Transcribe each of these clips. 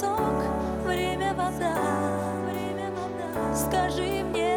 песок, время вода, время вода. Скажи мне.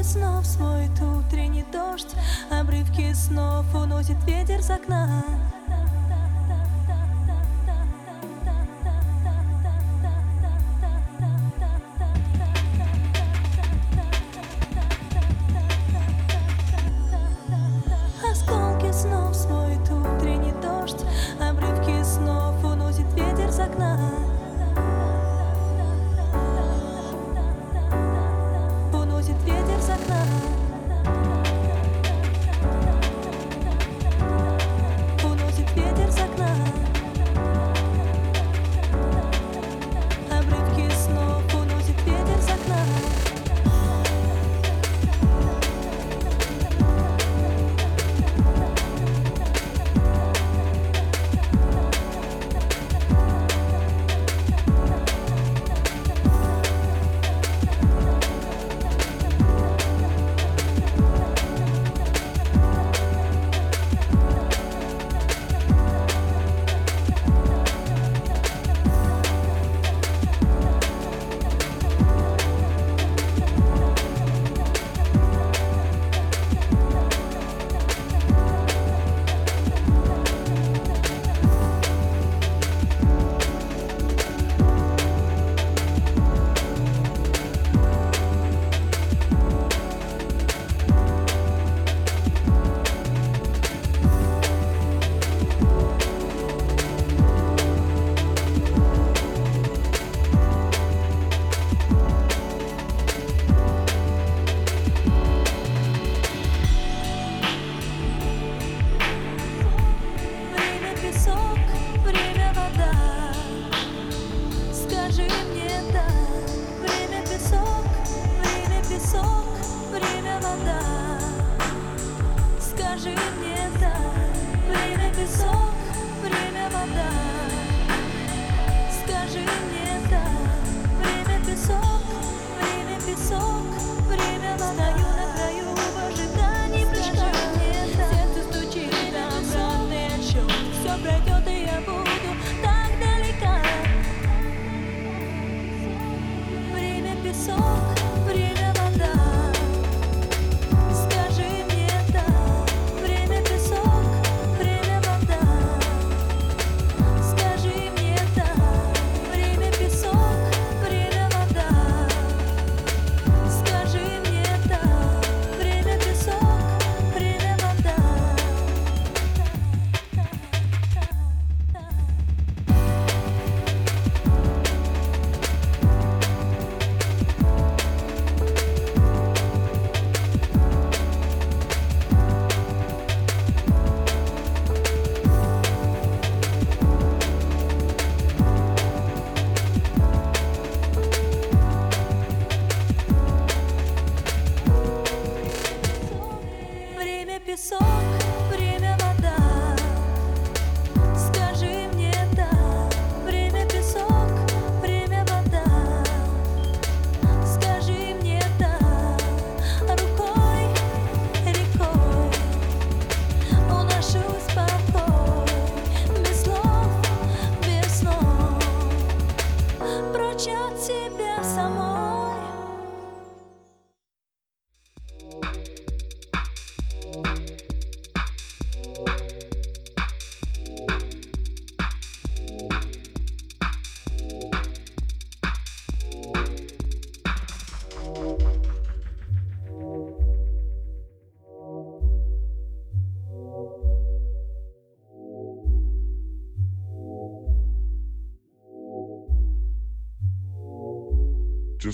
обрывки снов свой утренний дождь Обрывки снов уносит ветер с окна.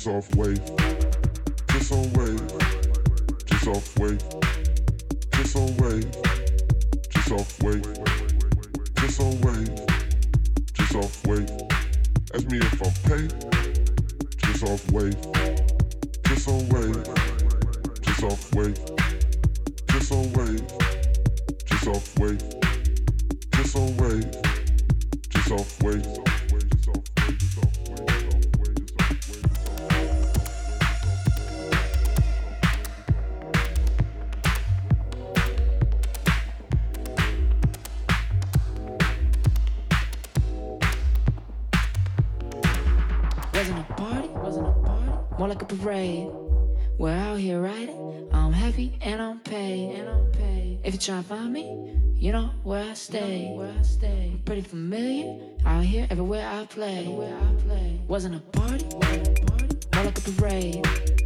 Just off wave, just on wave, just off wave, just on wave, just off wave, just on wave, just off wave. Ask me if I'm paid, just off wave, just on wave, just off wave, paid. If you try to find me, you know where I stay. Where I stay. Pretty familiar. Out here, everywhere I play. Everywhere I play. Wasn't a party. More like a parade.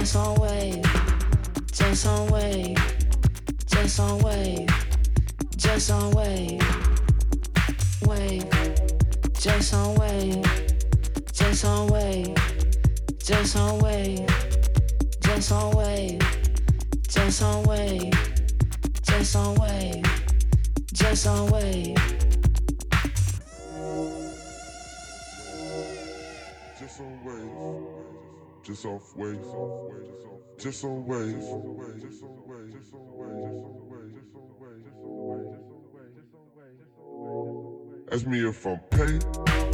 Just on Wave, just on Wave, just on Wave, just on Wave, Wave, Just on Wave, just on Wave, just on Wave, just on Wave, just on Wave, just on Wave, just on Wave. Just on waves. Ask me if I'm paid.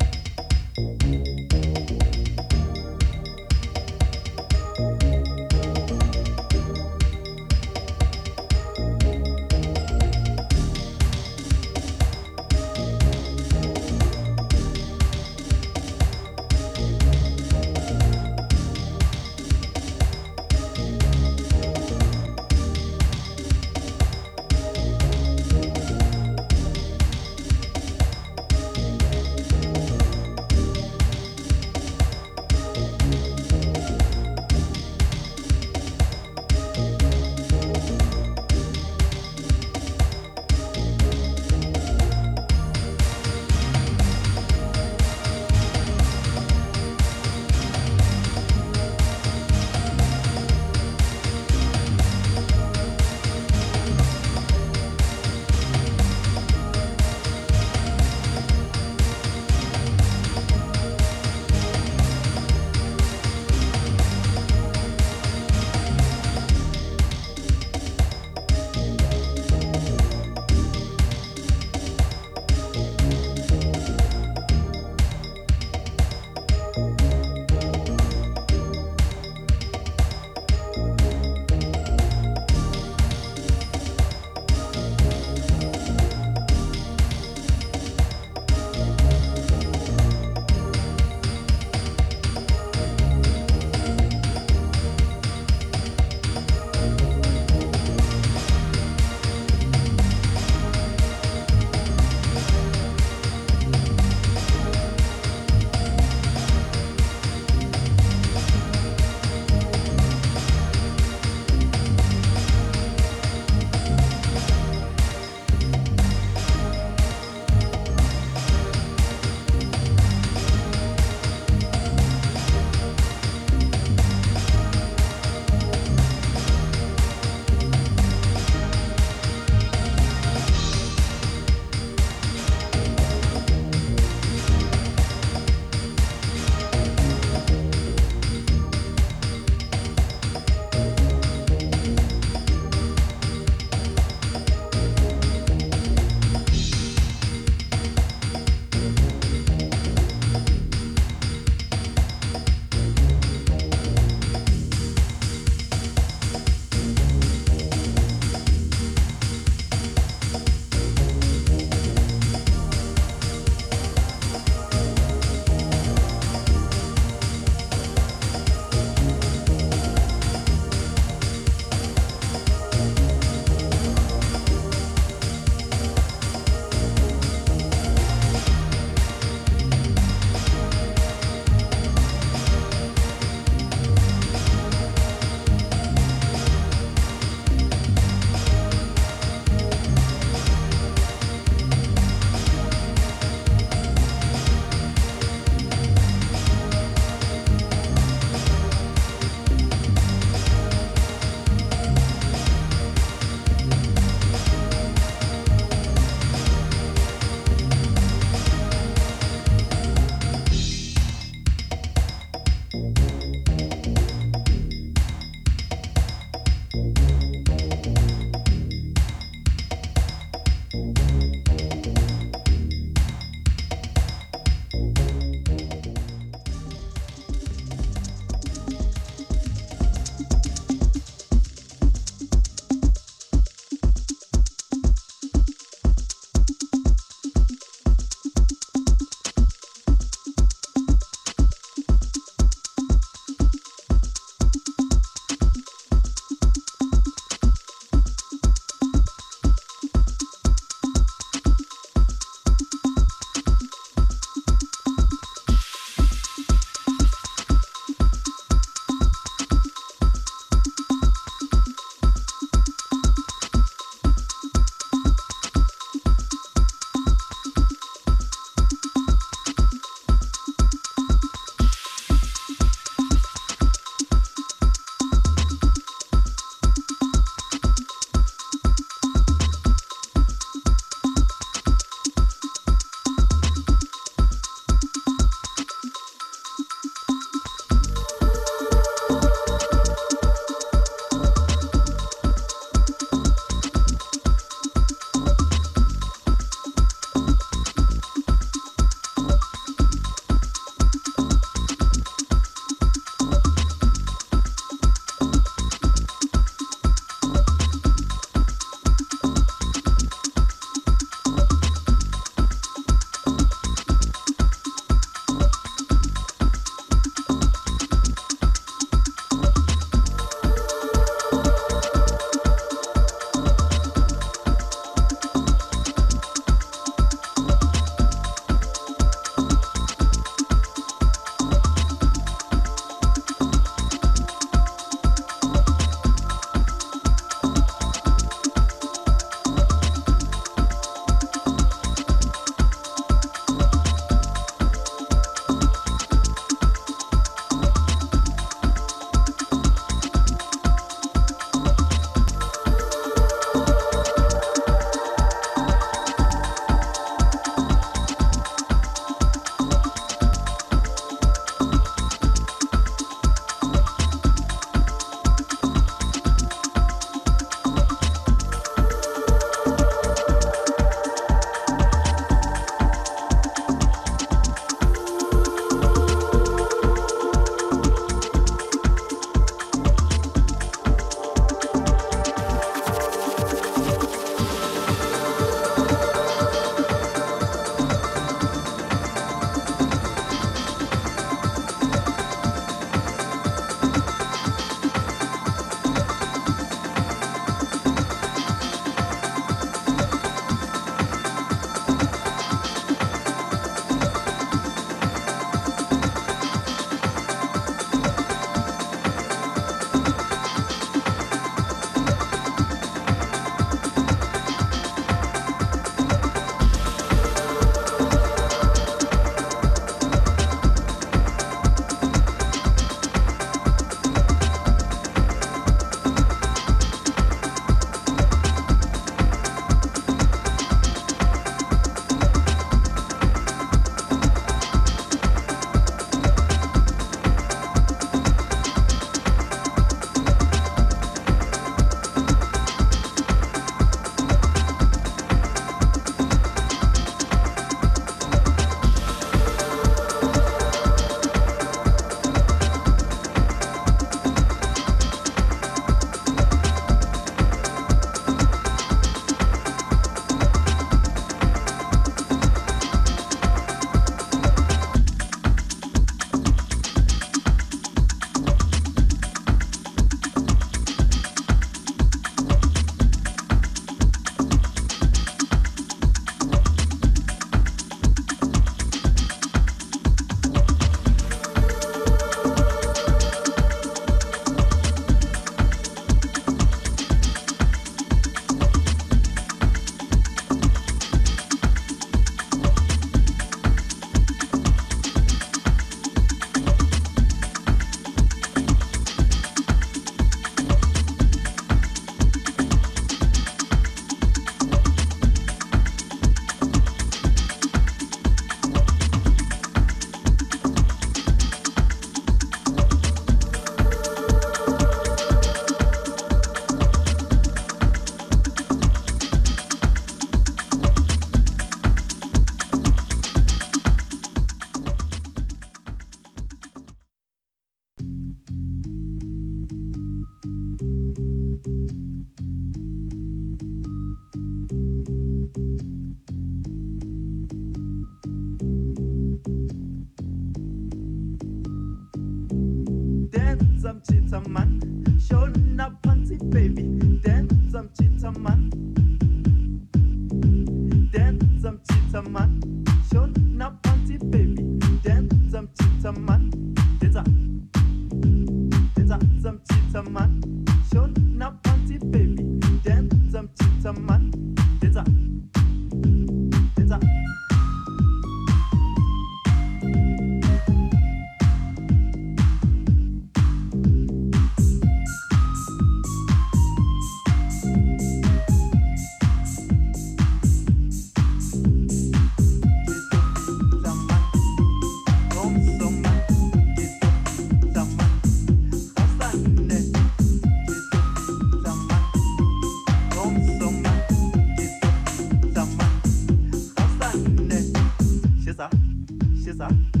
Le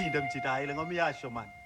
kingdom ti dahil lang umiya siya man.